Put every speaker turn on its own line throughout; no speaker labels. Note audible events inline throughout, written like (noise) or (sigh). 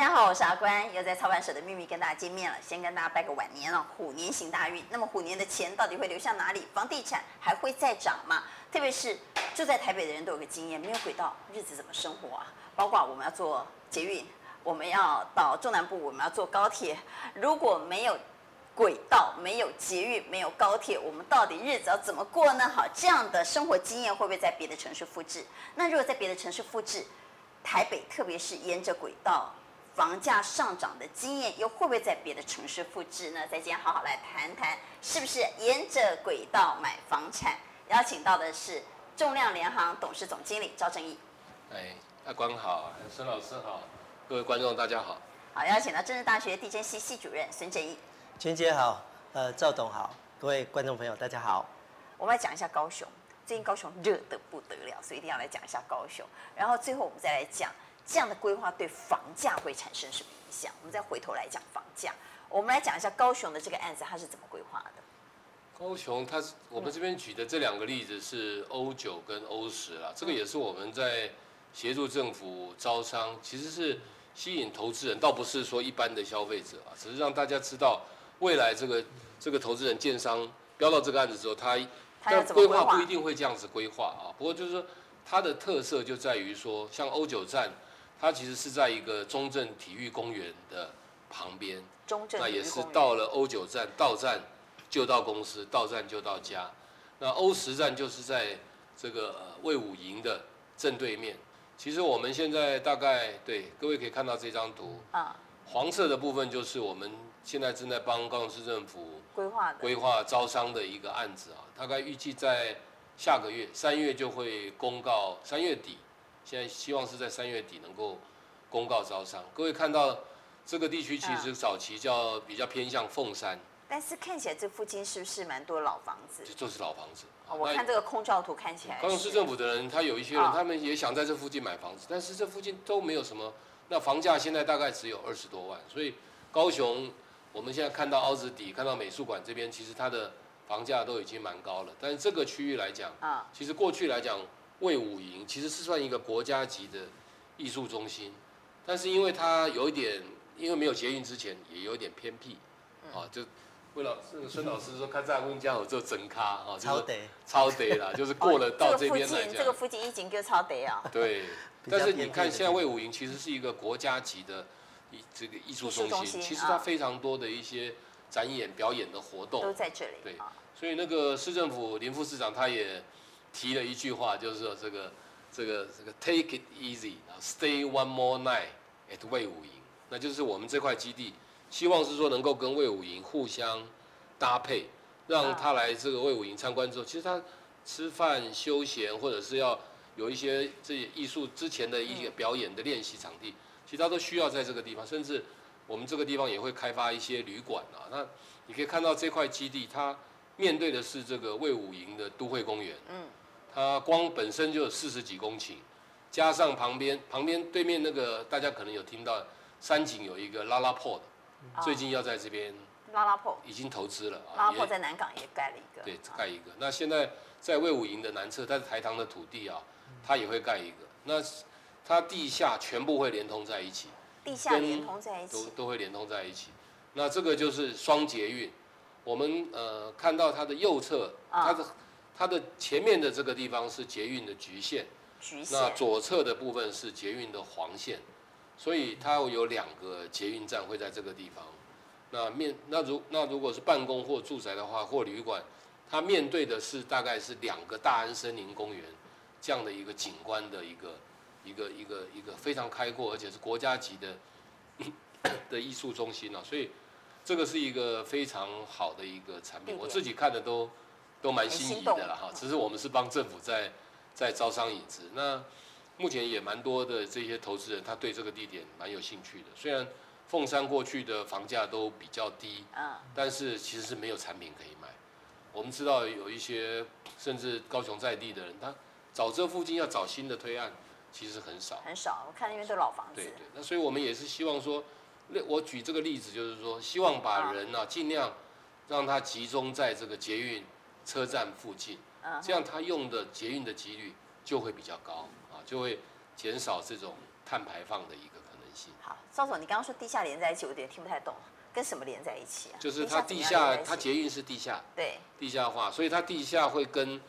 大家好，我是阿关，又在操盘手的秘密跟大家见面了。先跟大家拜个晚年哦，虎年行大运。那么虎年的钱到底会流向哪里？房地产还会再涨吗？特别是住在台北的人都有个经验，没有轨道，日子怎么生活啊？包括我们要坐捷运，我们要到中南部，我们要坐高铁，如果没有轨道，没有捷运，没有高铁，我们到底日子要怎么过呢？好，这样的生活经验会不会在别的城市复制？那如果在别的城市复制，台北特别是沿着轨道。房价上涨的经验又会不会在别的城市复制呢？在今天好好来谈谈，是不是沿着轨道买房产？邀请到的是重量联行董事总经理赵正义。
哎，阿光好，孙老师好，各位观众大家好。
好，邀请到政治大学地震系系主任孙正义。
娟姐好，呃，赵董好，各位观众朋友大家好。
我们来讲一下高雄，最近高雄热得不得了，所以一定要来讲一下高雄。然后最后我们再来讲。这样的规划对房价会产生什么影响？我们再回头来讲房价。我们来讲一下高雄的这个案子，它是怎么规划的？
高雄，它是我们这边举的这两个例子是欧九跟欧十啦。这个也是我们在协助政府招商，其实是吸引投资人，倒不是说一般的消费者啊，只是让大家知道未来这个这个投资人建商标到这个案子之后，他他规划不一定会这样子规划啊。不过就是说，它的特色就在于说，像欧九站。它其实是在一个中正体育公园的旁边，
中正，
那也是到了欧九站，到站就到公司，到站就到家。那欧十站就是在这个魏武营的正对面。其实我们现在大概对各位可以看到这张图，啊，黄色的部分就是我们现在正在帮高雄市政府规划规划招商的一个案子啊，大概预计在下个月三月就会公告，三月底。现在希望是在三月底能够公告招商。各位看到这个地区其实早期叫比较偏向凤山，
但是看起来这附近是不是蛮多老房子？
就就是老房子。
我看这个空照图看起来。
高雄市政府的人，他有一些人，他们也想在这附近买房子，但是这附近都没有什么。那房价现在大概只有二十多万，所以高雄我们现在看到凹子底，看到美术馆这边，其实它的房价都已经蛮高了。但是这个区域来讲，啊，其实过去来讲。卫武营其实是算一个国家级的艺术中心，但是因为它有一点，因为没有捷运之前也有一点偏僻，啊，就为了这个孙老师说，看在温江有做整咖啊，
超得
超得啦，就是过了到这边来讲，
这个、这个附近已经就超得啊。
对，(laughs) 但是你看现在魏武营其实是一个国家级的艺这个艺术中心，中心其实它非常多的一些展演表演的活动
都在这里。
对，所以那个市政府林副市长他也。提了一句话，就是说这个这个这个 take it easy，然后 stay one more night at 魏武营，那就是我们这块基地，希望是说能够跟魏武营互相搭配，让他来这个魏武营参观之后，其实他吃饭休闲或者是要有一些这些艺术之前的一些表演的练习场地，其实他都需要在这个地方，甚至我们这个地方也会开发一些旅馆啊。那你可以看到这块基地，它面对的是这个魏武营的都会公园。嗯。它光本身就有四十几公顷，加上旁边旁边对面那个大家可能有听到，山景有一个 LaLaport，最近要在这边
LaLaport
已经投资了
啊，LaLaport 在南港也盖了一个，
对，盖一个。那现在在魏武营的南侧，它是台糖的土地啊，它也会盖一个。那它地下全部会连通在一起，
地下连通在一起，
都都会连通在一起。那这个就是双捷运，我们呃看到它的右侧，它的。它的前面的这个地方是捷运的橘线，
橘线，
那左侧的部分是捷运的黄线，所以它有两个捷运站会在这个地方。那面那如那如果是办公或住宅的话，或旅馆，它面对的是大概是两个大安森林公园这样的一个景观的一个一个一个一个非常开阔，而且是国家级的 (coughs) 的艺术中心啊。所以这个是一个非常好的一个产品，我自己看的都。都蛮心仪的了哈，只是我们是帮政府在在招商引资。那目前也蛮多的这些投资人，他对这个地点蛮有兴趣的。虽然凤山过去的房价都比较低，但是其实是没有产品可以卖。我们知道有一些甚至高雄在地的人，他找这附近要找新的推案，其实很少。
很少，我看那边都老房子。
对对，那所以我们也是希望说，那我举这个例子就是说，希望把人呢尽量让他集中在这个捷运。车站附近，这样他用的捷运的几率就会比较高啊，就会减少这种碳排放的一个可能性。
好，赵总，你刚刚说地下连在一起，我有点听不太懂，跟什么连在一起啊？
就是它地下，它捷运是地下，
对，
地下化，所以它地下会跟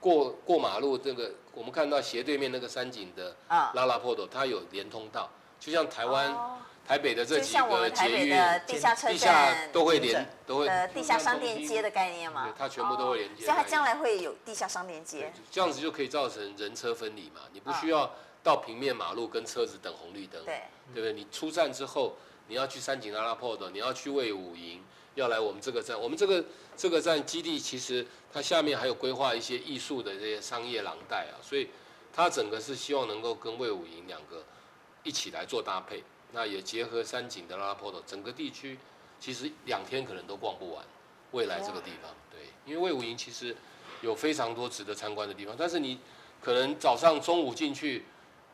过过马路这个，我们看到斜对面那个山景的拉拉破斗，它有连通道，就像台湾。哦台北的这几个捷运、
地下车站
地下都会连，都会
呃地下商店街的概念吗？
它全部都会连接。
所以它将来会有地下商店街。
这样子就可以造成人车分离嘛？你不需要到平面马路跟车子等红绿灯，对对不对？你出站之后，你要去三井阿拉破的，你要去卫武营，要来我们这个站。我们这个这个站基地其实它下面还有规划一些艺术的这些商业廊带啊，所以它整个是希望能够跟魏武营两个一起来做搭配。那也结合三井的拉拉波头，整个地区其实两天可能都逛不完。未来这个地方，对，因为魏武营其实有非常多值得参观的地方，但是你可能早上、中午进去，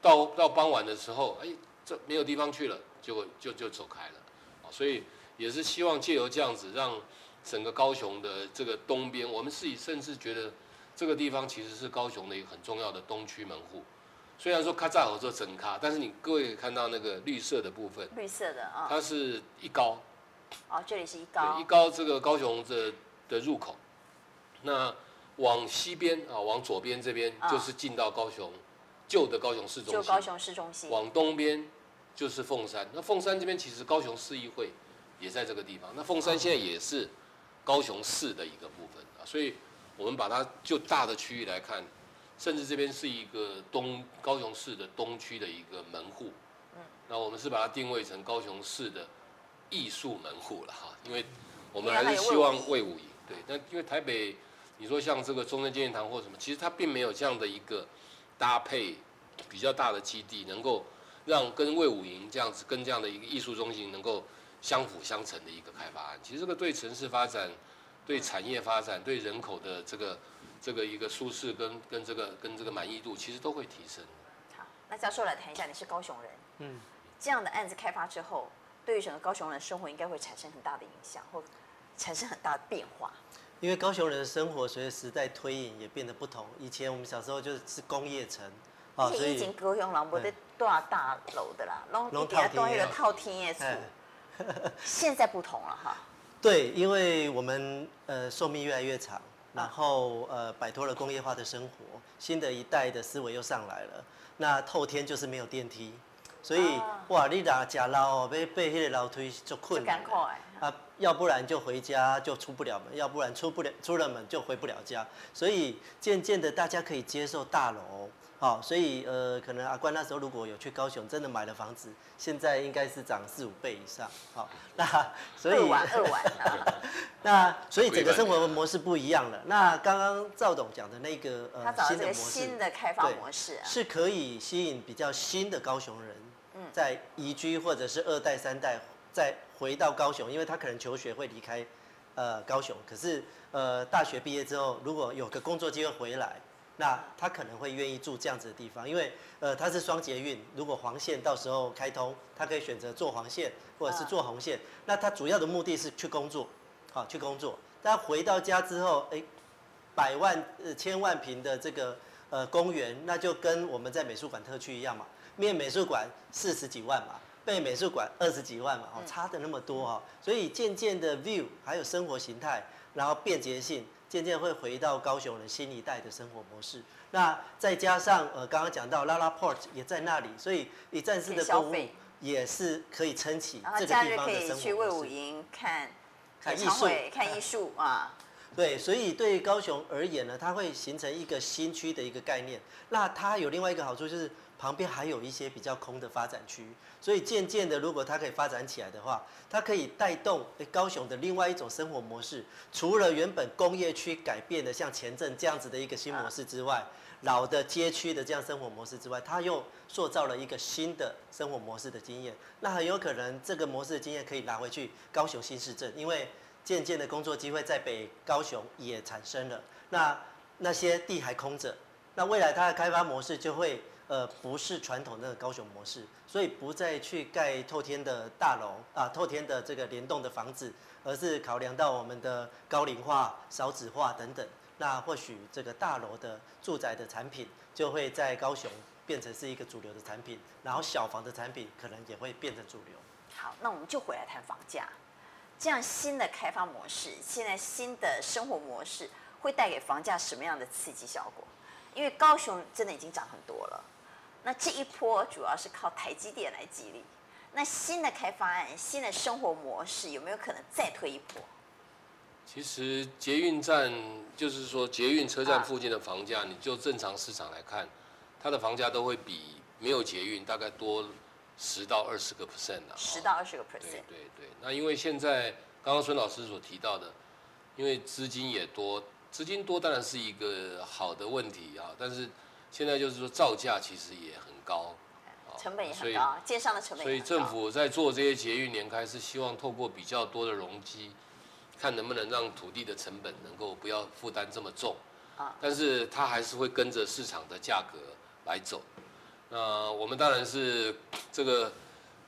到到傍晚的时候，哎，这没有地方去了，就就就走开了。所以也是希望借由这样子，让整个高雄的这个东边，我们自己甚至觉得这个地方其实是高雄的一个很重要的东区门户。虽然说卡扎好做整卡，但是你各位看到那个绿色的部分，
绿色的啊，
它是一高，
哦，这里是一高，
对，一高这个高雄的的入口，那往西边啊，往左边这边就是进到高雄旧的高雄市中心，
旧高雄市中心，
往东边就是凤山，那凤山这边其实高雄市议会也在这个地方，那凤山现在也是高雄市的一个部分啊，所以我们把它就大的区域来看。甚至这边是一个东高雄市的东区的一个门户，嗯，那我们是把它定位成高雄市的艺术门户了哈，因为我们还是希望魏武营，对，那因为台北，你说像这个中正纪念堂或什么，其实它并没有这样的一个搭配比较大的基地，能够让跟魏武营这样子跟这样的一个艺术中心能够相辅相成的一个开发案，其实这个对城市发展、对产业发展、对人口的这个。这个一个舒适跟跟这个跟这个满意度其实都会提升。
好，那教授来谈一下，你是高雄人，嗯，这样的案子开发之后，对于整个高雄人的生活应该会产生很大的影响，或产生很大的变化。
因为高雄人的生活随着时代推移也变得不同。以前我们小时候就是工业城，
啊，所以以前高雄人没得多少大楼的啦，拢一点都有透天的厝。现在不同了哈。
对，因为我们呃寿命越来越长。然后呃，摆脱了工业化的生活，新的一代的思维又上来了。那透天就是没有电梯，所以、啊、哇，你打假老哦，被被那个楼梯就困难啊，要不然就回家就出不了门，要不然出不了出了门就回不了家。所以渐渐的，大家可以接受大楼。好，所以呃，可能阿关那时候如果有去高雄，真的买了房子，现在应该是涨四五倍以上。好，那所以
二万二万 (laughs)
那所以整个生活模式不一样了。那刚刚赵董讲的那个呃新的模式，
新的开发模式啊
是可以吸引比较新的高雄人，在移居或者是二代三代再回到高雄，因为他可能求学会离开呃高雄，可是呃大学毕业之后，如果有个工作机会回来。那他可能会愿意住这样子的地方，因为呃，它是双捷运，如果黄线到时候开通，他可以选择坐黄线或者是坐红线。那他主要的目的是去工作，好去工作。但回到家之后，哎，百万呃千万平的这个呃公园，那就跟我们在美术馆特区一样嘛，面美术馆四十几万嘛，背美术馆二十几万嘛，哦，差的那么多哈。所以渐渐的 view 还有生活形态，然后便捷性。渐渐会回到高雄人新一代的生活模式。那再加上呃，刚刚讲到 LaLaport 也在那里，所以一站式的购物也是可以撑起这个地方的生活模式。可以
去卫武营看看艺术，看艺术 (laughs) 啊。
对，所以对高雄而言呢，它会形成一个新区的一个概念。那它有另外一个好处就是。旁边还有一些比较空的发展区，所以渐渐的，如果它可以发展起来的话，它可以带动高雄的另外一种生活模式。除了原本工业区改变的像前镇这样子的一个新模式之外，老的街区的这样生活模式之外，它又塑造了一个新的生活模式的经验。那很有可能这个模式的经验可以拿回去高雄新市镇，因为渐渐的工作机会在北高雄也产生了。那那些地还空着，那未来它的开发模式就会。呃，不是传统的高雄模式，所以不再去盖透天的大楼啊，透天的这个联动的房子，而是考量到我们的高龄化、少子化等等。那或许这个大楼的住宅的产品就会在高雄变成是一个主流的产品，然后小房的产品可能也会变成主流。
好，那我们就回来谈房价，这样新的开发模式，现在新的生活模式会带给房价什么样的刺激效果？因为高雄真的已经涨很多了，那这一波主要是靠台积电来激励。那新的开发案、新的生活模式有没有可能再推一波？
其实捷运站就是说捷运车站附近的房价，你就正常市场来看，它的房价都会比没有捷运大概多十到二十个 percent 的。
十到二十个 percent。
对对对。那因为现在刚刚孙老师所提到的，因为资金也多，资金多当然是一个好的问题啊，但是现在就是说造价其实也很高。
成本也很高，建商的成本。
所以政府在做这些捷运联开，是希望透过比较多的容积，看能不能让土地的成本能够不要负担这么重。但是它还是会跟着市场的价格来走。那我们当然是这个，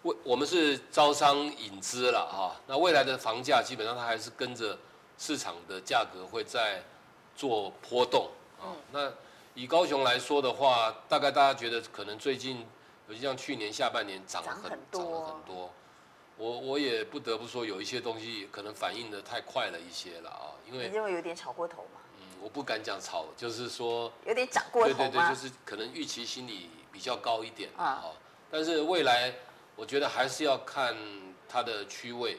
我我们是招商引资了哈。那未来的房价基本上它还是跟着市场的价格会在做波动啊。那以高雄来说的话，大概大家觉得可能最近。尤其像去年下半年涨很涨，了很多，我我也不得不说有一些东西可能反应的太快了一些了啊，因为
你认为有点炒过头吗？
嗯，我不敢讲炒，就是说
有点涨过头吗？
对对对，就是可能预期心理比较高一点啊。但是未来我觉得还是要看它的区位，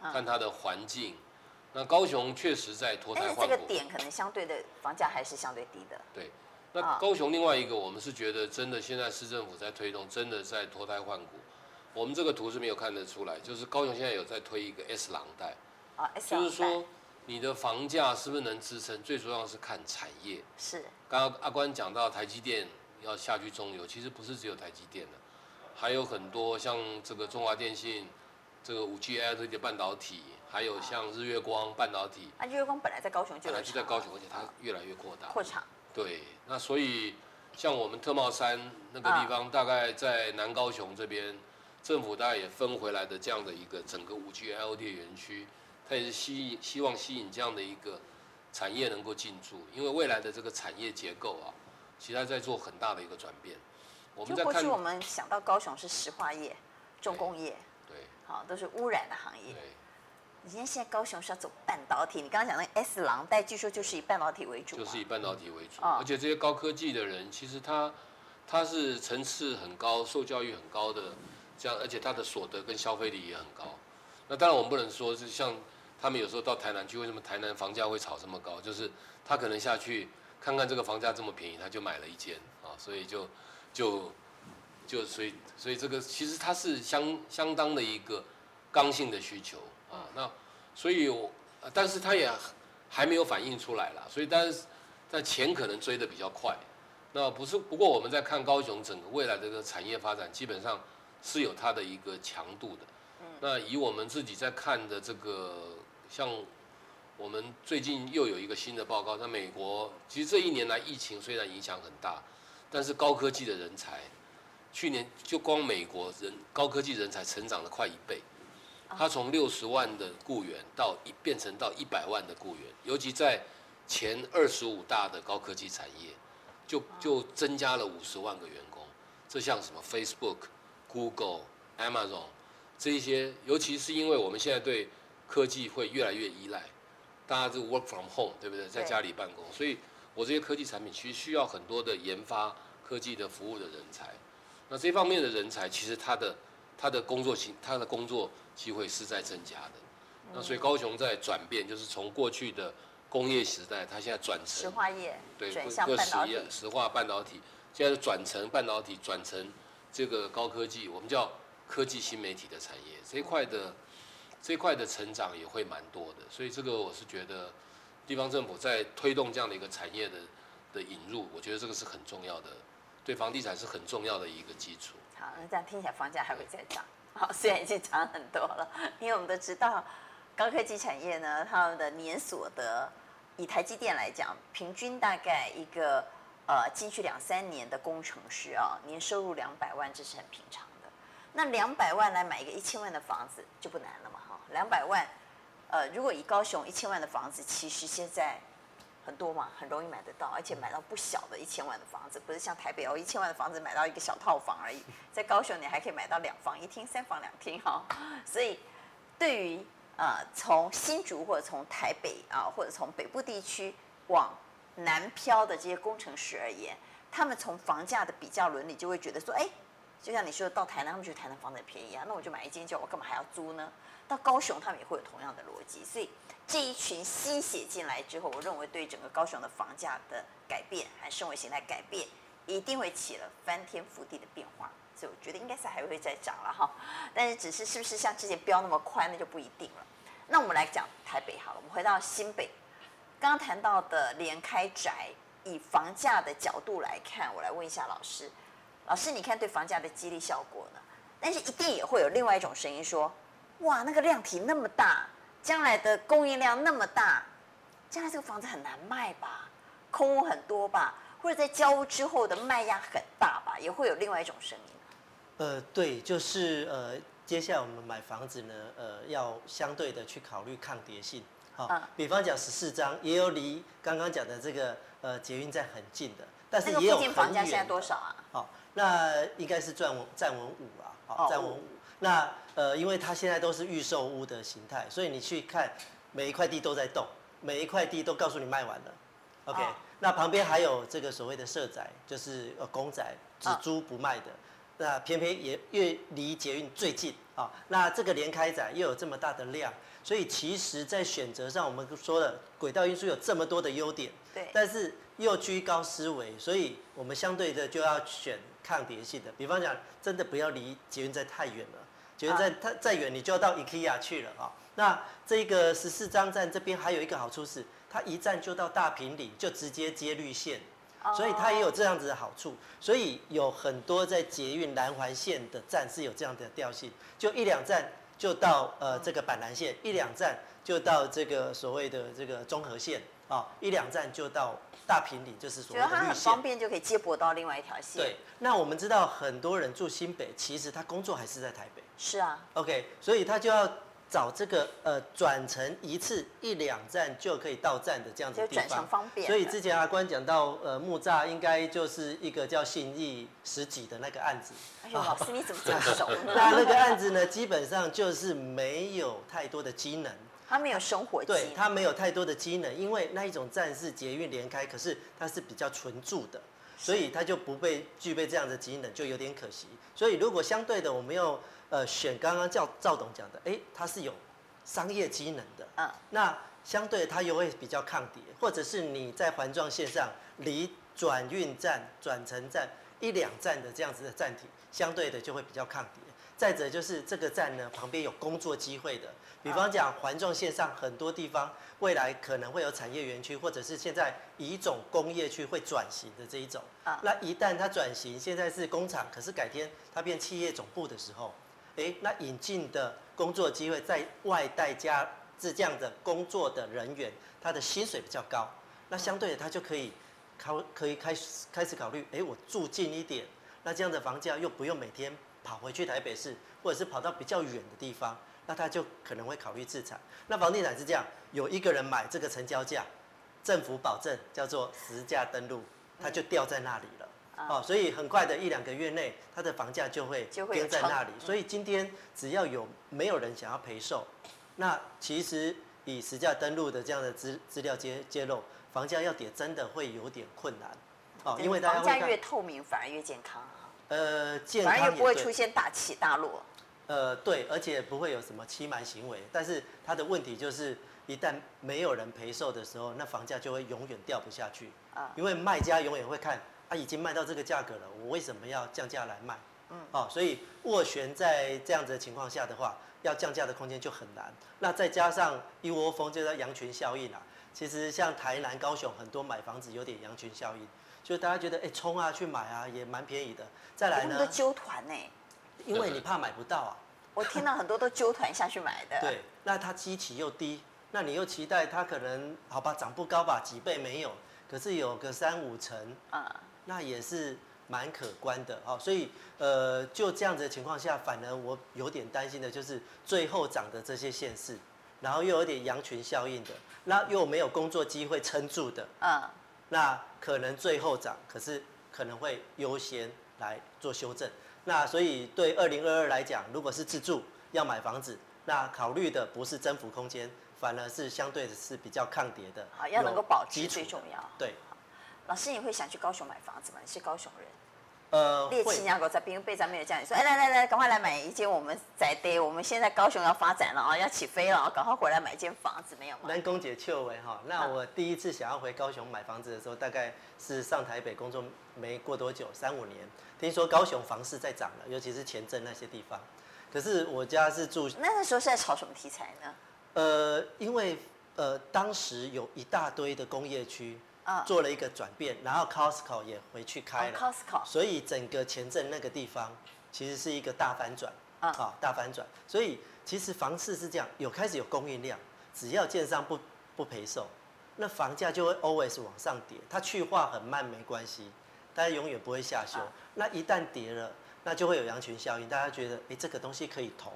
看它的环境。那高雄确实在脱胎换骨，
但是这个点可能相对的房价还是相对低的。
对。那高雄另外一个，我们是觉得真的，现在市政府在推动，真的在脱胎换骨。我们这个图是没有看得出来，就是高雄现在有在推一个 S 廊带，就是说你的房价是不是能支撑，最主要是看产业。
是。
刚刚阿关讲到台积电要下去中游，其实不是只有台积电的，还有很多像这个中华电信，这个五 G LED 的半导体，还有像日月光半导体。
啊，日月光本来在高雄就。
本来就在高雄，而且它越来越扩大。
扩厂。
对，那所以像我们特茂山那个地方，大概在南高雄这边，政府大概也分回来的这样的一个整个五 G IoT 园区，它也是吸引希望吸引这样的一个产业能够进驻，因为未来的这个产业结构啊，其实在做很大的一个转变。
我们在看，过去我们想到高雄是石化业、重工业，对，
对
好，都是污染的行业。你今天现在高雄是要走半导体，你刚刚讲那个 S 廊带，据说就是以半导体为主，
就是以半导体为主，而且这些高科技的人，其实他他是层次很高、受教育很高的，这样，而且他的所得跟消费力也很高。那当然我们不能说是像他们有时候到台南去，为什么台南房价会炒这么高？就是他可能下去看看这个房价这么便宜，他就买了一间啊，所以就就就所以所以这个其实它是相相当的一个刚性的需求。所以，但是它也还没有反映出来了，所以但是在钱可能追的比较快，那不是，不过我们在看高雄整个未来的这个产业发展，基本上是有它的一个强度的。那以我们自己在看的这个，像我们最近又有一个新的报告，在美国，其实这一年来疫情虽然影响很大，但是高科技的人才，去年就光美国人高科技人才成长了快一倍。它从六十万的雇员到一变成到一百万的雇员，尤其在前二十五大的高科技产业，就就增加了五十万个员工。这像什么 Facebook、Google、Amazon 这一些，尤其是因为我们现在对科技会越来越依赖，大家就 work from home，对不对？在家里办公，所以我这些科技产品其实需要很多的研发科技的服务的人才。那这方面的人才，其实他的他的工作性，他的工作。机会是在增加的，那所以高雄在转变，就是从过去的工业时代，它现在转成
石化业，
对，各实业石化半导体，现在转成半导体，转成这个高科技，我们叫科技新媒体的产业，这一块的这一块的成长也会蛮多的，所以这个我是觉得地方政府在推动这样的一个产业的的引入，我觉得这个是很重要的，对房地产是很重要的一个基础。
好，那这样听起来房价还会再涨。好，虽然已经涨很多了，因为我们都知道，高科技产业呢，他们的年所得，以台积电来讲，平均大概一个呃进去两三年的工程师啊，年收入两百万，这是很平常的。那两百万来买一个一千万的房子就不难了嘛，哈，两百万，呃，如果以高雄一千万的房子，其实现在很多嘛，很容易买得到，而且买到不小的一千万的房子，不是像台北哦，一千万的房子买到一个小套房而已，(laughs) 在高雄你还可以买到两房一厅、三房两厅哈。所以对于呃从新竹或者从台北啊，或者从北部地区往南漂的这些工程师而言，他们从房价的比较伦理就会觉得说，哎，就像你说到台南，他们觉得台南房子很便宜啊，那我就买一间叫我干嘛还要租呢？到高雄他们也会有同样的逻辑，所以。这一群吸血进来之后，我认为对整个高雄的房价的改变，还生活形态改变，一定会起了翻天覆地的变化。所以我觉得应该是还会再涨了哈。但是只是是不是像之前飙那么快，那就不一定了。那我们来讲台北好了，我们回到新北，刚刚谈到的联开宅，以房价的角度来看，我来问一下老师，老师你看对房价的激励效果呢？但是一定也会有另外一种声音说，哇，那个量体那么大。将来的供应量那么大，将来这个房子很难卖吧？空屋很多吧？或者在交屋之后的卖压很大吧？也会有另外一种声音。
呃，对，就是呃，接下来我们买房子呢，呃，要相对的去考虑抗跌性。好、哦，嗯、比方讲十四张，也有离刚刚讲的这个呃捷运站很近的，但是也有很远。房价现在多少啊？好、哦，那应该是站稳站稳五啊，好、哦，站稳五。那呃，因为它现在都是预售屋的形态，所以你去看每一块地都在动，每一块地都告诉你卖完了。OK，、哦、那旁边还有这个所谓的社宅，就是呃公宅，只租不卖的。哦、那偏偏也越离捷运最近啊、哦，那这个联开宅又有这么大的量，所以其实在选择上，我们说了轨道运输有这么多的优点，
对，
但是又居高思维，所以我们相对的就要选抗跌性的。比方讲，真的不要离捷运站太远了。捷运站太再远，你就要到 IKEA 去了啊。那这个十四张站这边还有一个好处是，它一站就到大坪林，就直接接绿线，所以它也有这样子的好处。所以有很多在捷运南环线的站是有这样的调性，就一两站就到呃这个板南线，一两站就到这个所谓的这个中和线啊，一两站就到。大坪林就是所谓的绿线，很
方便就可以接驳到另外一条线。
对，那我们知道很多人住新北，其实他工作还是在台北。
是啊。
OK，所以他就要找这个呃转乘一次一两站就可以到站的这样子的地方。
就转乘方便。
所以之前阿关讲到呃木栅应该就是一个叫信义十几的那个案子。
哎呦，老师你怎么这么熟呢？(laughs)
那那个案子呢，基本上就是没有太多的机能。
它没有生活机，
对，它没有太多的机能，因为那一种站是捷运连开，可是它是比较纯住的，所以它就不被具备这样的机能，就有点可惜。所以如果相对的，我们要呃选刚刚叫赵董讲的，哎，它是有商业机能的，嗯，那相对它又会比较抗跌，或者是你在环状线上离转运站、转乘站一两站的这样子的站体，相对的就会比较抗跌。再者就是这个站呢，旁边有工作机会的，比方讲环状线上很多地方未来可能会有产业园区，或者是现在乙种工业区会转型的这一种。啊那一旦它转型，现在是工厂，可是改天它变企业总部的时候，诶，那引进的工作机会在外带加这样的工作的人员，他的薪水比较高，那相对的他就可以考可以开始开始考虑，诶，我住近一点，那这样的房价又不用每天。跑回去台北市，或者是跑到比较远的地方，那他就可能会考虑自产。那房地产是这样，有一个人买这个成交价，政府保证叫做实价登录，他就掉在那里了。嗯、哦，所以很快的一两个月内，他的房价就会跌在那里。所以今天只要有没有人想要赔售，那其实以实价登录的这样的资资料揭揭露，房价要跌真的会有点困难。哦，因为大家
房价越透明反而越健康。
呃，健康
也不会出现大起大落。
呃，对，而且不会有什么欺瞒行为。但是它的问题就是，一旦没有人陪售的时候，那房价就会永远掉不下去。啊，因为卖家永远会看，啊，已经卖到这个价格了，我为什么要降价来卖？嗯，哦，所以斡旋在这样子的情况下的话，要降价的空间就很难。那再加上一窝蜂，就叫羊群效应啊。其实像台南、高雄很多买房子有点羊群效应。就大家觉得，哎，冲啊，去买啊，也蛮便宜的。再来呢，
都揪团呢，
因为你怕买不到啊。
我听到很多都揪团下去买的。(laughs)
对，那它基期又低，那你又期待它可能好吧，涨不高吧，几倍没有，可是有个三五成，啊、嗯，那也是蛮可观的哈。所以，呃，就这样子的情况下，反而我有点担心的就是最后涨的这些县市，然后又有点羊群效应的，那又没有工作机会撑住的，
嗯，
那可能最后涨，可是可能会优先来做修正。那所以对二零二二来讲，如果是自住要买房子，那考虑的不是增幅空间，反而是相对的是比较抗跌的。
好，要能够保值最重要。
对。
老师，你会想去高雄买房子吗？你是高雄人。
呃，
列七娘狗在兵备战没有这样，你说，哎，来来来，赶快来买一间我们宅地，我们现在高雄要发展了啊，要起飞了啊，赶快回来买一间房子，没有吗？
南宫姐秋维哈，那我第一次想要回高雄买房子的时候，大概是上台北工作没过多久，三五年，听说高雄房市在涨了，尤其是前镇那些地方。可是我家是住，
那那时候是在炒什么题材呢？
呃，因为呃当时有一大堆的工业区。做了一个转变，然后 Costco 也回去开了
，Costco，
所以整个前镇那个地方其实是一个大反转，啊，大反转。所以其实房市是这样，有开始有供应量，只要建商不不赔售，那房价就会 always 往上跌。它去化很慢没关系，大家永远不会下修。那一旦跌了，那就会有羊群效应，大家觉得哎这个东西可以投，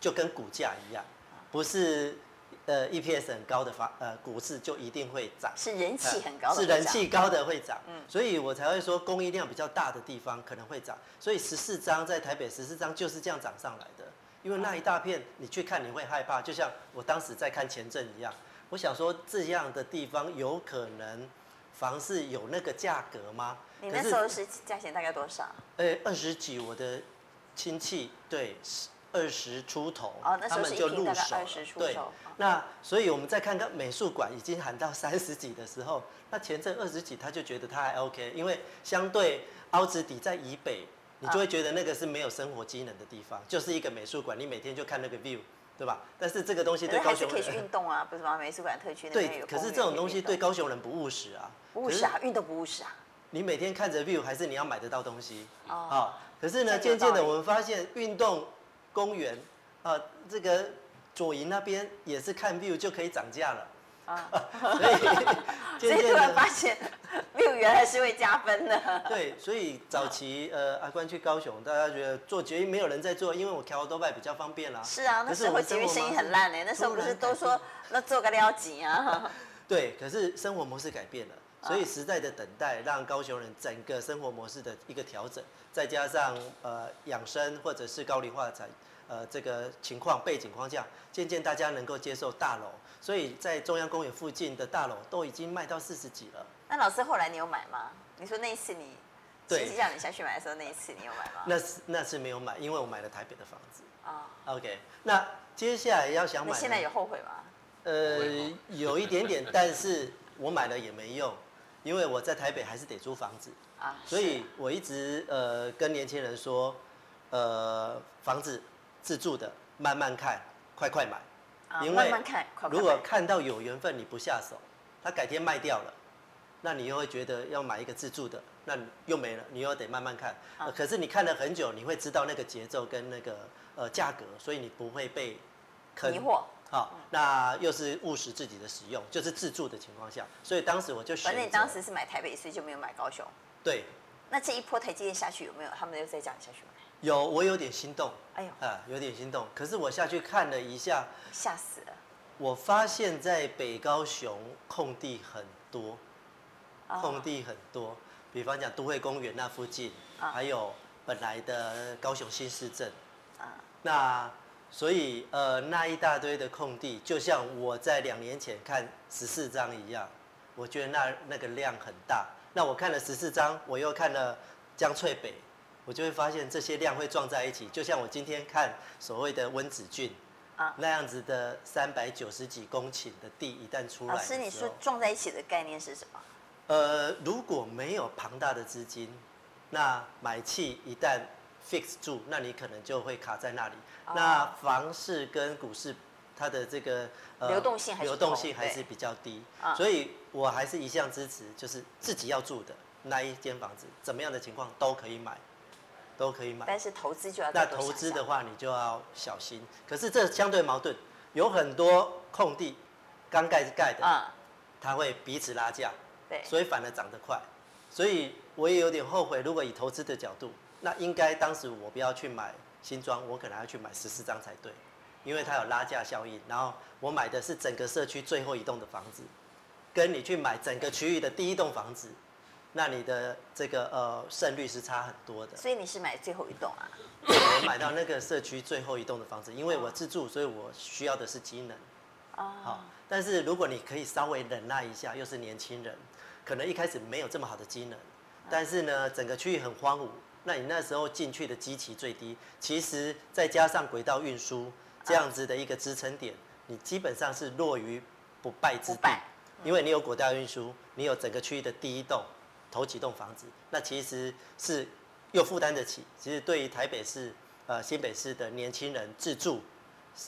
就跟股价一样，不是。呃，EPS 很高的房，呃，股市就一定会涨，
是人气很高的，
是人气高的会涨，嗯，所以我才会说供应量比较大的地方可能会涨，所以十四张在台北十四张就是这样涨上来的，因为那一大片你去看你会害怕，就像我当时在看前阵一样，我想说这样的地方有可能房市有那个价格吗？
你那时候是价钱大概多少？
呃，二十几，我的亲戚对。二十出头，
哦、那
他们就入手。
对，
那所以我们再看看美术馆已经喊到 (laughs) 三十几的时候，那前阵二十几他就觉得他还 OK，因为相对凹子底在以北，你就会觉得那个是没有生活机能的地方，就是一个美术馆，你每天就看那个 view，对吧？但是这个东西对高雄人
可以去运动啊，不是吗？美术馆特区
对，可是这种东西对高雄人不务实啊，
不务实啊，运动不务实啊。
你每天看着 view，还是你要买得到东西？哦，可是呢，渐渐的我们发现运动。公园啊，这个左营那边也是看 view 就可以涨价了啊，(laughs) 所以 (laughs)
所以突然发现 view 原来是会加分的。(laughs)
对，所以早期呃阿关去高雄，大家觉得做捷运没有人在做，因为我调多拜比较方便啦。
是啊，那时候捷运生意很烂呢，那时候不是都说那做个撩几啊？
对，可是生活模式改变了。所以时代的等待，让高雄人整个生活模式的一个调整，再加上呃养生或者是高龄化才呃这个情况背景框架，渐渐大家能够接受大楼，所以在中央公园附近的大楼都已经卖到四十几了。
那老师后来你有买吗？你说那一次你亲戚叫你下去买的时候，那一次你有买吗？
那是那次没有买，因为我买了台北的房子啊。Oh. OK，那接下来要想买，
你现在有后悔吗？
呃，有一点点，但是我买了也没用。因为我在台北还是得租房子啊，所以我一直呃跟年轻人说，呃房子自助的慢慢看，快快买，因为如果看到有缘分你不下手，他改天卖掉了，那你又会觉得要买一个自助的，那又没了，你又得慢慢看。可是你看了很久，你会知道那个节奏跟那个呃价格，所以你不会被坑。迷惑。好，那又是务实自己的使用，就是自助的情况下，所以当时我就选。
反正你当时是买台北，所以就没有买高雄。
对。
那这一波台积电下去有没有？他们又再讲下去吗？
有，我有点心动。
哎呦。
啊，有点心动。可是我下去看了一下，
吓死了。
我发现在北高雄空地很多，空地很多，比方讲都会公园那附近，还有本来的高雄新市镇。啊。那。所以，呃，那一大堆的空地，就像我在两年前看十四张一样，我觉得那那个量很大。那我看了十四张，我又看了江翠北，我就会发现这些量会撞在一起。就像我今天看所谓的温子俊啊那样子的三百九十几公顷的地，一旦出来，老
师，你说撞在一起的概念是什么？
呃，如果没有庞大的资金，那买气一旦 fix 住，那你可能就会卡在那里。那房市跟股市，它的这个
呃流动性还是
流动性还是比较低，所以我还是一向支持，就是自己要住的那一间房子，怎么样的情况都可以买，都可以买。
但是投资就要
那投资的话，你就要小心。可是这相对矛盾，有很多空地刚盖盖的，它会彼此拉价，对，所以反而涨得快。所以我也有点后悔，如果以投资的角度，那应该当时我不要去买。新庄我可能要去买十四张才对，因为它有拉价效应。然后我买的是整个社区最后一栋的房子，跟你去买整个区域的第一栋房子，那你的这个呃胜率是差很多的。
所以你是买最后一栋啊？
我买到那个社区最后一栋的房子，因为我自住，所以我需要的是机能。好，但是如果你可以稍微忍耐一下，又是年轻人，可能一开始没有这么好的机能，但是呢，整个区域很荒芜，那你那时候进去的基期最低，其实再加上轨道运输这样子的一个支撑点，你基本上是落于不败之地，因为你有轨道运输，你有整个区域的第一栋、投几栋房子，那其实是又负担得起。其实对于台北市、呃新北市的年轻人自住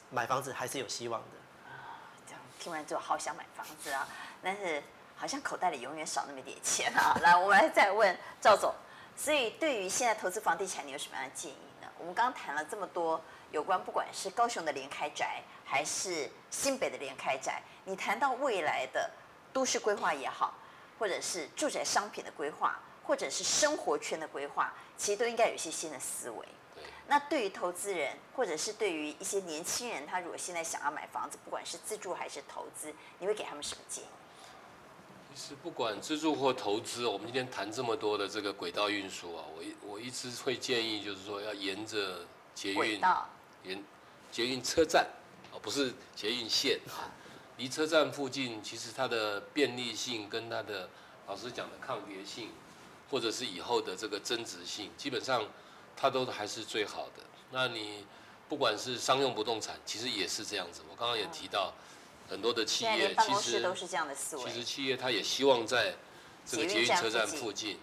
买房子还是有希望的。
听完之后好想买房子啊，但是好像口袋里永远少那么点钱啊。(laughs) 来，我们来再问赵总，所以对于现在投资房地产，你有什么样的建议呢？我们刚刚谈了这么多有关，不管是高雄的联开宅，还是新北的联开宅，你谈到未来的都市规划也好，或者是住宅商品的规划，或者是生活圈的规划，其实都应该有一些新的思维。那对于投资人，或者是对于一些年轻人，他如果现在想要买房子，不管是自住还是投资，你会给他们什么建议？
其实不管自住或投资，我们今天谈这么多的这个轨道运输啊，我一我一直会建议，就是说要沿着捷运，沿捷运车站，啊，不是捷运线啊，离车站附近，其实它的便利性跟它的老师讲的抗跌性，或者是以后的这个增值性，基本上。它都还是最好的。那你不管是商用不动产，其实也是这样子。我刚刚也提到，很多的企业其实
都是这样的思维。
其实企业它也希望在这个捷运车站附近。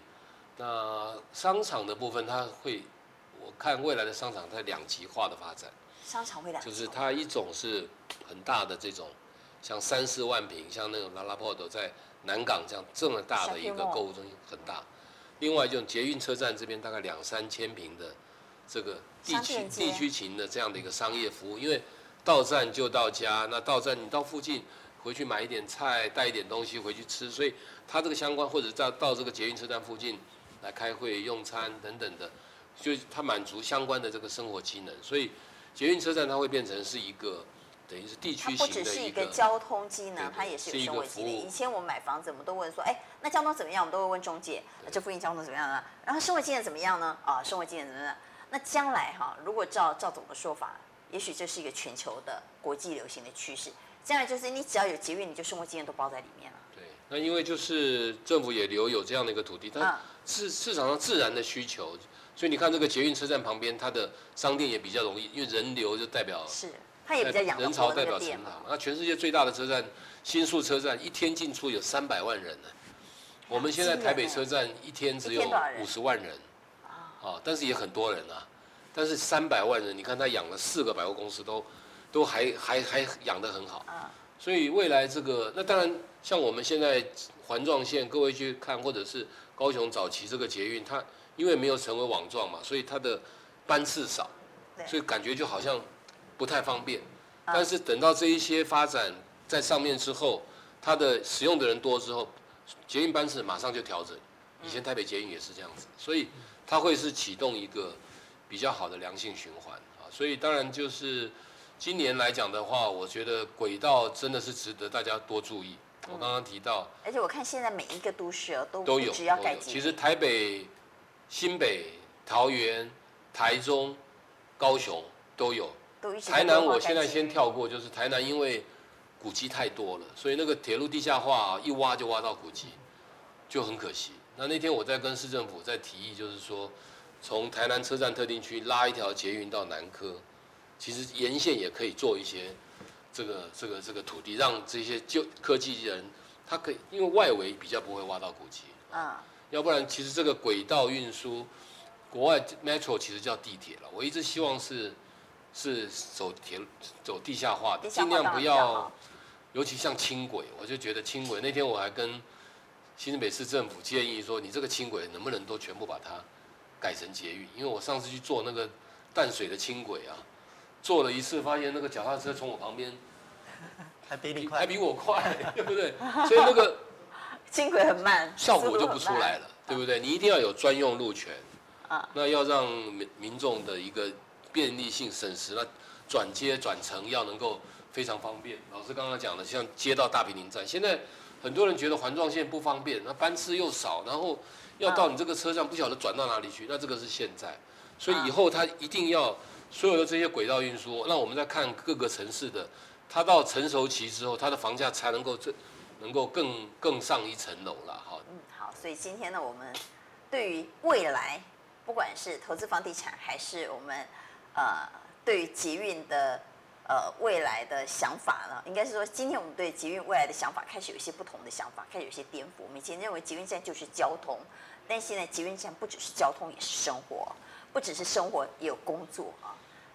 那商场的部分，它会，我看未来的商场在两极化的发展。
商场会两极化。
就是它一种是很大的这种，像三四万平，像那种 LaLaport 在南港这样这么大的一个购物中心，很大。另外，就捷运车站这边大概两三千平的这个地区地区型的这样的一个商业服务，因为到站就到家，那到站你到附近回去买一点菜，带一点东西回去吃，所以它这个相关或者到到这个捷运车站附近来开会用餐等等的，就它满足相关的这个生活机能，所以捷运车站它会变成是一个。等于是地区型的，它不只是一个
交通机能，它也是有生活机能。以前我们买房子，我们都问说，哎，那交通怎么样？我们都会问中介，这附近交通怎么样呢？然后生活机能怎么样呢？啊，生活机能怎么样？那将来哈，如果照赵总的说法，也许这是一个全球的国际流行的趋势。将来就是你只要有捷运，你就生活机能都包在里面了。
对，那因为就是政府也留有这样的一个土地，但市市场上自然的需求，所以你看这个捷运车站旁边，它的商店也比较容易，因为人流就代表
是。它也比较养
人潮代表成长。那全世界最大的车站新宿车站一天进出有三百万人呢。我们现在台北车站一天只有五十万人，啊，但是也很多人啊。但是三百万人，你看他养了四个百货公司都，都还还还养得很好。所以未来这个，那当然像我们现在环状线，各位去看，或者是高雄早期这个捷运，它因为没有成为网状嘛，所以它的班次少，所以感觉就好像。不太方便，但是等到这一些发展在上面之后，它的使用的人多之后，捷运班次马上就调整。以前台北捷运也是这样子，所以它会是启动一个比较好的良性循环啊。所以当然就是今年来讲的话，我觉得轨道真的是值得大家多注意。我刚刚提到，
而且我看现在每一个都市哦都
都有
只要改
其实台北、新北、桃园、台中、高雄都有。台南，我现在先跳过，就是台南，因为古迹太多了，所以那个铁路地下化一挖就挖到古迹，就很可惜。那那天我在跟市政府在提议，就是说从台南车站特定区拉一条捷运到南科，其实沿线也可以做一些这个这个这个土地，让这些旧科技人他可以，因为外围比较不会挖到古迹啊，要不然其实这个轨道运输，国外 Metro 其实叫地铁了，我一直希望是。是走铁走地下化的，尽量不要，尤其像轻轨，我就觉得轻轨那天我还跟新北市政府建议说，你这个轻轨能不能都全部把它改成捷运？因为我上次去坐那个淡水的轻轨啊，坐了一次，发现那个脚踏车从我旁边
还比你快，
还比我快，对不对？所以那个 (laughs)
轻轨很慢，
效果就不出来了，对不对？你一定要有专用路权啊，那要让民民众的一个。便利性省时，那转接转乘要能够非常方便。老师刚刚讲的，像接到大平林站，现在很多人觉得环状线不方便，那班次又少，然后要到你这个车上不晓得转到哪里去，那这个是现在。所以以后它一定要所有的这些轨道运输，那我们再看各个城市的，它到成熟期之后，它的房价才能够这能够更更上一层楼了哈。
嗯，好，所以今天呢，我们对于未来，不管是投资房地产，还是我们呃对于捷运的呃未来的想法呢，应该是说，今天我们对捷运未来的想法开始有一些不同的想法，开始有些颠覆。我们以前认为捷运站就是交通，但现在捷运站不只是交通，也是生活。不只是生活，也有工作啊。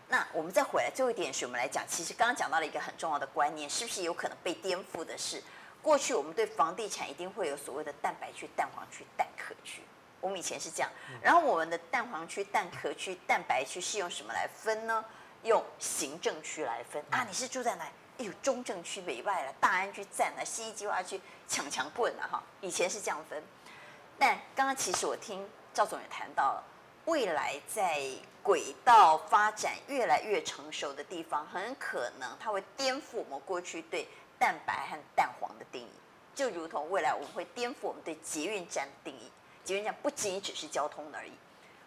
那我们再回来最后一点，是我们来讲，其实刚刚讲到了一个很重要的观念，是不是有可能被颠覆的是，过去我们对房地产一定会有所谓的蛋白区、蛋黄区、蛋壳区。我们以前是这样，然后我们的蛋黄区、蛋壳区、蛋白区是用什么来分呢？用行政区来分啊。你是住在哪？哎呦，中正区、北外了，大安区站了，信义计划区抢强棍了哈。以前是这样分，但刚刚其实我听赵总也谈到了。未来在轨道发展越来越成熟的地方，很可能它会颠覆我们过去对蛋白和蛋黄的定义，就如同未来我们会颠覆我们对捷运站的定义。捷运站不仅仅只是交通而已。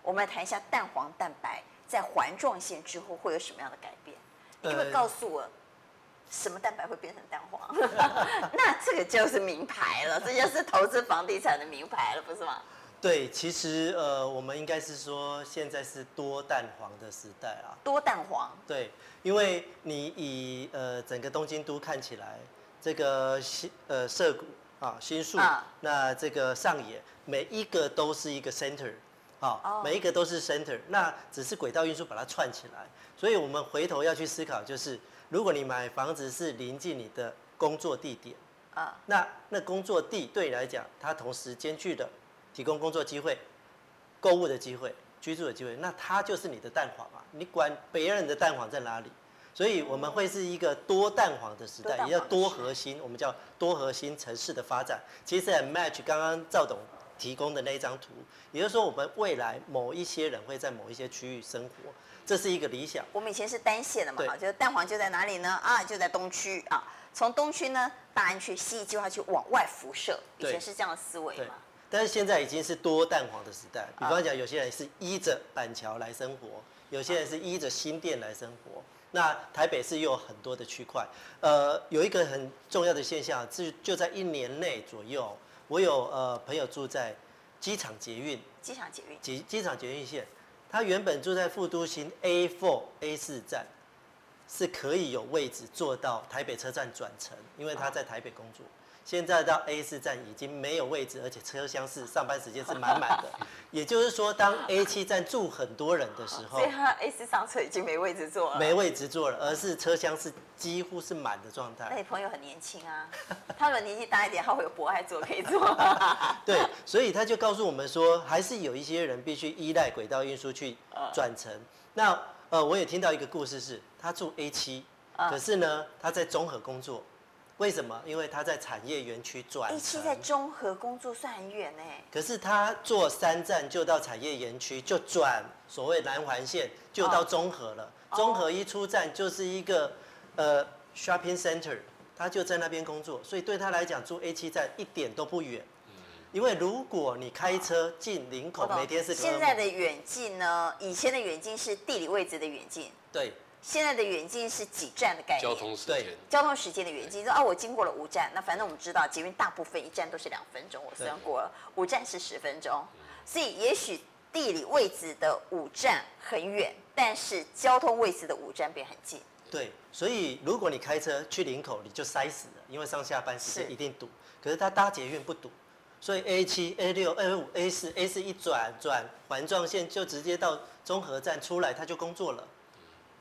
我们来谈一下蛋黄蛋白在环状线之后会有什么样的改变？你会告诉我，什么蛋白会变成蛋黄？(laughs) 那这个就是名牌了，这就是投资房地产的名牌了，不是吗？
对，其实呃，我们应该是说，现在是多蛋黄的时代啊。
多蛋黄。
对，因为你以呃整个东京都看起来，这个新呃涩谷啊新宿，啊、那这个上野，每一个都是一个 center，啊，哦、每一个都是 center，那只是轨道运输把它串起来。所以我们回头要去思考，就是如果你买房子是临近你的工作地点，啊，那那工作地对你来讲，它同时兼具的。提供工作机会、购物的机会、居住的机会，那它就是你的蛋黄嘛？你管别人的蛋黄在哪里？所以我们会是一个多蛋黄的时代，也叫多核心，我们叫多核心城市的发展。其实很 match 刚刚赵董提供的那一张图，也就是说，我们未来某一些人会在某一些区域生活，这是一个理想。
我们以前是单线的嘛，就是蛋黄就在哪里呢？啊，就在东区啊，从东区呢，大安区、西一计划区往外辐射，以前是这样的思维嘛。
但是现在已经是多蛋黄的时代，比方讲，有些人是依着板桥来生活，有些人是依着新店来生活。那台北市又有很多的区块，呃，有一个很重要的现象，就就在一年内左右，我有呃朋友住在机场捷运，
机场捷运，
机机场捷运线，他原本住在副都心 A four A 四站，是可以有位置坐到台北车站转乘，因为他在台北工作。现在到 A 四站已经没有位置，而且车厢是上班时间是满满的。(laughs) 也就是说，当 A 七站住很多人的时候，
所以他 A 四上车已经没位置坐了。
没位置坐了，而是车厢是几乎是满的状态。
那你朋友很年轻啊，(laughs) 他们年纪大一点，他会有博爱座可以坐。(laughs)
对，所以他就告诉我们说，还是有一些人必须依赖轨道运输去转乘。那呃，我也听到一个故事是，他住 A 七，可是呢，他在中和工作。为什么？因为他在产业园区转。A 七
在中和工作算很远呢。
可是他坐三站就到产业园区，就转所谓南环线，就到中和了。Oh. 中和一出站就是一个呃 shopping center，他就在那边工作，所以对他来讲住 A 七站一点都不远。因为如果你开车进林口，每天是。
现在的远近呢？以前的远近是地理位置的远近。
对。
现在的远近是几站的概念？
交通时间。
交通时间的远近，说啊，我经过了五站，那反正我们知道捷运大部分一站都是两分钟，我算过了，五站是十分钟，所以也许地理位置的五站很远，但是交通位置的五站变很近。
对，所以如果你开车去林口，你就塞死了，因为上下班时间一定堵。是可是他搭捷运不堵，所以 A 七、A 六、A 五、A 四、A 四一转转环状线就直接到综合站出来，他就工作了。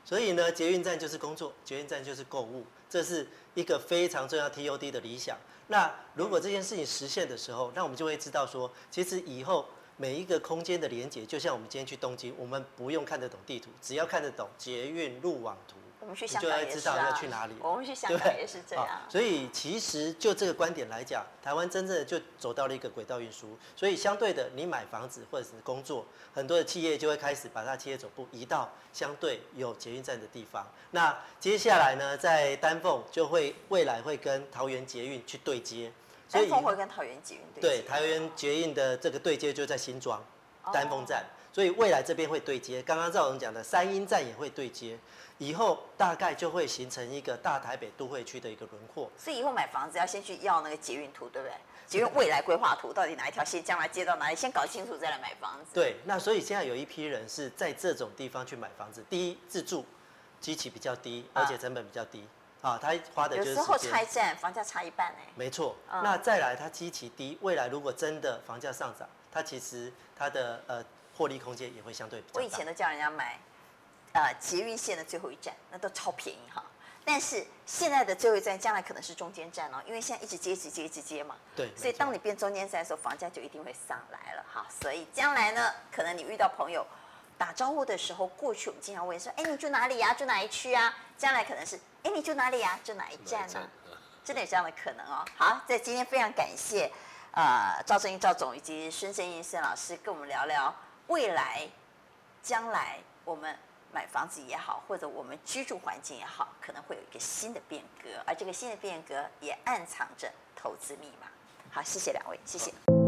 所以呢，捷运站就是工作，捷运站就是购物，这是一个非常重要 TOD 的理想。那如果这件事情实现的时候，那我们就会知道说，其实以后每一个空间的连接，就像我们今天去东京，我们不用看得懂地图，只要看得懂捷运路网图，
我们去香港也是
知道要
啊
去哪里。
我们去香港也是这
样。所以其实就这个观点来讲，台湾真正的就走到了一个轨道运输。所以相对的，你买房子或者是工作，很多的企业就会开始把它企业总部移到相对有捷运站的地方。那接下来呢，在丹凤就会未来会跟桃园捷运去对接。所以
丹凤会跟桃园捷运
对，
接
桃园捷运的这个对接就在新庄
哦
丹凤站，所以未来这边会对接。刚刚赵总讲的三英站也会对接，以后大概就会形成一个大台北都会区的一个轮廓。
所以以后买房子要先去要那个捷运图，对不对？捷运未来规划图到底哪一条线将来接到哪里，先搞清楚再来买房子。
对，那所以现在有一批人是在这种地方去买房子。第一，自住，基期比较低，而且成本比较低。啊，他花的就是
有时候拆站房价差一半哎。
没错，
嗯
那再来它基期低，未来如果真的房价上涨，它其实它的呃获利空间也会相对比较大。
我以前都叫人家买，呃，捷运线的最后一站，那都超便宜哈。但是现在的最后一站，将来可能是中间站哦，因为现在一直接、一直接、一直接嘛。
对
所以当你变中间站的时候，房价就一定会上来了哈。所以将来呢，可能你遇到朋友打招呼的时候，过去我们经常问说，哎，你住哪里呀、住哪一区啊？将来可能是，哎，你住哪里呀、住哪一站呢、真的有这样的可能哦。好，在今天非常感谢，呃，赵正英赵总以及孙正义孙老师跟我们聊聊未来，将来我们买房子也好，或者我们居住环境也好，可能会有一个新的变革，而这个新的变革也暗藏着投资密码。好，谢谢两位，谢谢。